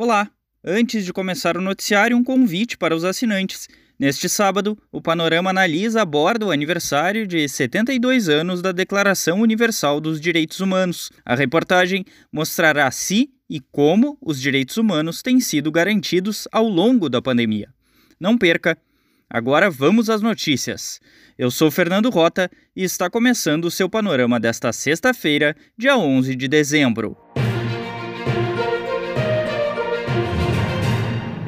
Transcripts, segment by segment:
Olá! Antes de começar o noticiário, um convite para os assinantes. Neste sábado, o Panorama analisa aborda o aniversário de 72 anos da Declaração Universal dos Direitos Humanos. A reportagem mostrará se e como os direitos humanos têm sido garantidos ao longo da pandemia. Não perca! Agora vamos às notícias. Eu sou Fernando Rota e está começando o seu panorama desta sexta-feira, dia 11 de dezembro.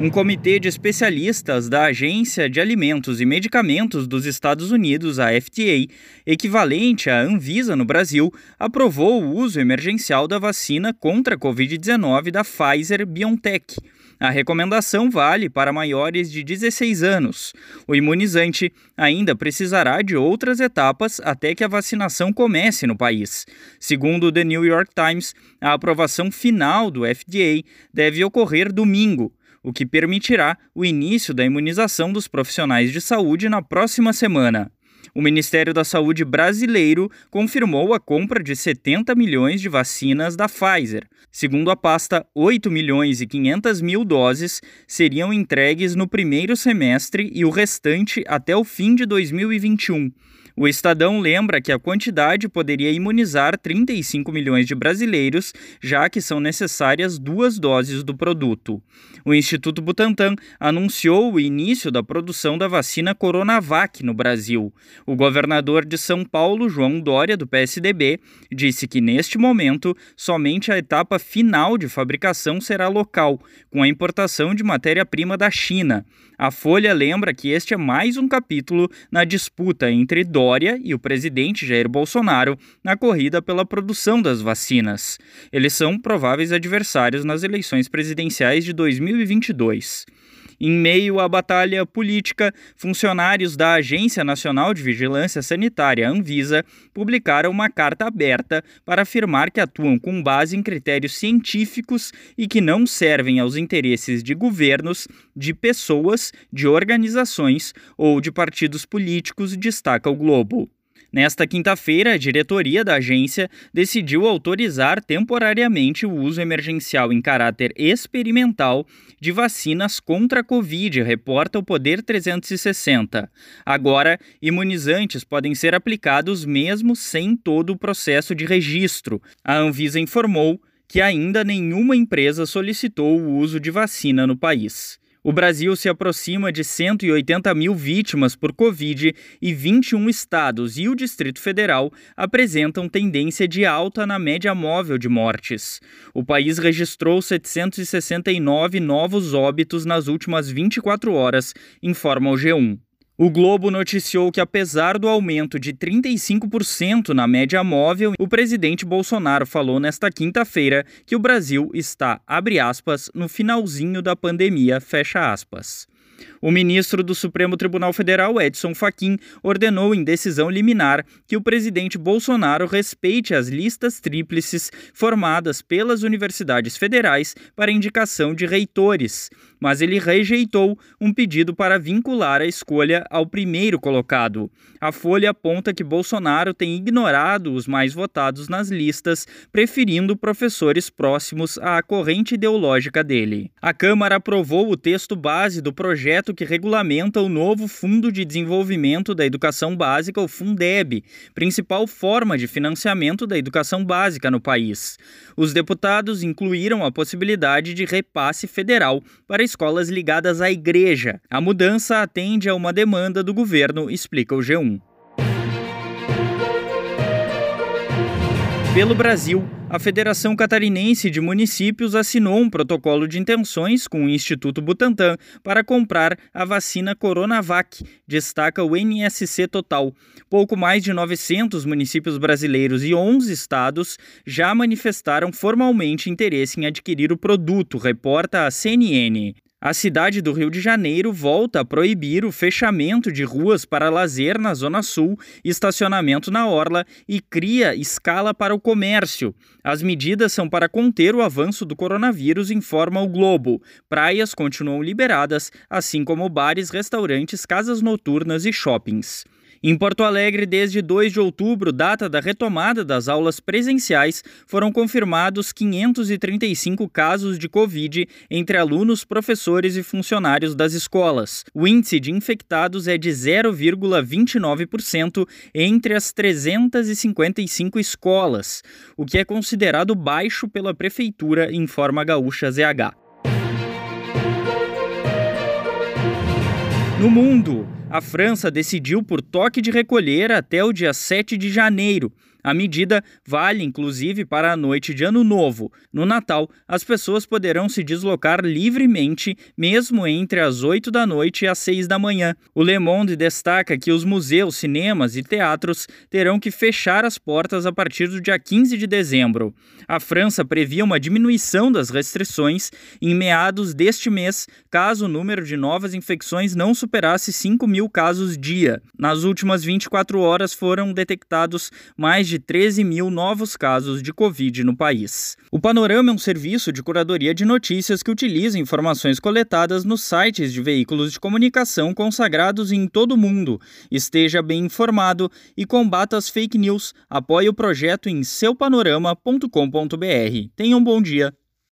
Um comitê de especialistas da Agência de Alimentos e Medicamentos dos Estados Unidos, a FDA, equivalente à Anvisa no Brasil, aprovou o uso emergencial da vacina contra a Covid-19 da Pfizer BioNTech. A recomendação vale para maiores de 16 anos. O imunizante ainda precisará de outras etapas até que a vacinação comece no país. Segundo o The New York Times, a aprovação final do FDA deve ocorrer domingo o que permitirá o início da imunização dos profissionais de saúde na próxima semana. O Ministério da Saúde brasileiro confirmou a compra de 70 milhões de vacinas da Pfizer. Segundo a pasta, 8 milhões e 500 mil doses seriam entregues no primeiro semestre e o restante até o fim de 2021. O Estadão lembra que a quantidade poderia imunizar 35 milhões de brasileiros, já que são necessárias duas doses do produto. O Instituto Butantan anunciou o início da produção da vacina Coronavac no Brasil. O governador de São Paulo, João Dória, do PSDB, disse que neste momento somente a etapa final de fabricação será local, com a importação de matéria-prima da China. A Folha lembra que este é mais um capítulo na disputa entre Dória e o presidente Jair Bolsonaro na corrida pela produção das vacinas. Eles são prováveis adversários nas eleições presidenciais de 2022. Em meio à batalha política, funcionários da Agência Nacional de Vigilância Sanitária, Anvisa, publicaram uma carta aberta para afirmar que atuam com base em critérios científicos e que não servem aos interesses de governos, de pessoas, de organizações ou de partidos políticos, destaca o Globo. Nesta quinta-feira, a diretoria da agência decidiu autorizar temporariamente o uso emergencial em caráter experimental de vacinas contra a Covid, reporta o Poder 360. Agora, imunizantes podem ser aplicados mesmo sem todo o processo de registro. A Anvisa informou que ainda nenhuma empresa solicitou o uso de vacina no país. O Brasil se aproxima de 180 mil vítimas por Covid e 21 estados e o Distrito Federal apresentam tendência de alta na média móvel de mortes. O país registrou 769 novos óbitos nas últimas 24 horas, informa o G1. O Globo noticiou que, apesar do aumento de 35% na média móvel, o presidente Bolsonaro falou nesta quinta-feira que o Brasil está, abre aspas, no finalzinho da pandemia, fecha aspas. O ministro do Supremo Tribunal Federal, Edson Fachin, ordenou em decisão liminar que o presidente Bolsonaro respeite as listas tríplices formadas pelas universidades federais para indicação de reitores, mas ele rejeitou um pedido para vincular a escolha ao primeiro colocado. A Folha aponta que Bolsonaro tem ignorado os mais votados nas listas, preferindo professores próximos à corrente ideológica dele. A Câmara aprovou o texto base do projeto que regulamenta o novo Fundo de Desenvolvimento da Educação Básica, o Fundeb, principal forma de financiamento da educação básica no país. Os deputados incluíram a possibilidade de repasse federal para escolas ligadas à igreja. A mudança atende a uma demanda do governo, explica o G1. Pelo Brasil, a Federação Catarinense de Municípios assinou um protocolo de intenções com o Instituto Butantan para comprar a vacina Coronavac, destaca o NSC Total. Pouco mais de 900 municípios brasileiros e 11 estados já manifestaram formalmente interesse em adquirir o produto, reporta a CNN. A cidade do Rio de Janeiro volta a proibir o fechamento de ruas para lazer na Zona Sul, estacionamento na Orla e cria escala para o comércio. As medidas são para conter o avanço do coronavírus, informa o Globo. Praias continuam liberadas, assim como bares, restaurantes, casas noturnas e shoppings. Em Porto Alegre, desde 2 de outubro, data da retomada das aulas presenciais, foram confirmados 535 casos de Covid entre alunos, professores e funcionários das escolas. O índice de infectados é de 0,29% entre as 355 escolas, o que é considerado baixo pela Prefeitura, informa Gaúcha ZH. No mundo, a França decidiu por toque de recolher até o dia 7 de janeiro. A medida vale inclusive para a noite de Ano Novo. No Natal, as pessoas poderão se deslocar livremente, mesmo entre as 8 da noite e as 6 da manhã. O Le Monde destaca que os museus, cinemas e teatros terão que fechar as portas a partir do dia 15 de dezembro. A França previa uma diminuição das restrições em meados deste mês, caso o número de novas infecções não superasse 5 mil casos dia. Nas últimas 24 horas foram detectados mais de 13 mil novos casos de Covid no país. O Panorama é um serviço de curadoria de notícias que utiliza informações coletadas nos sites de veículos de comunicação consagrados em todo o mundo. Esteja bem informado e combata as fake news. Apoie o projeto em seupanorama.com.br. Tenha um bom dia.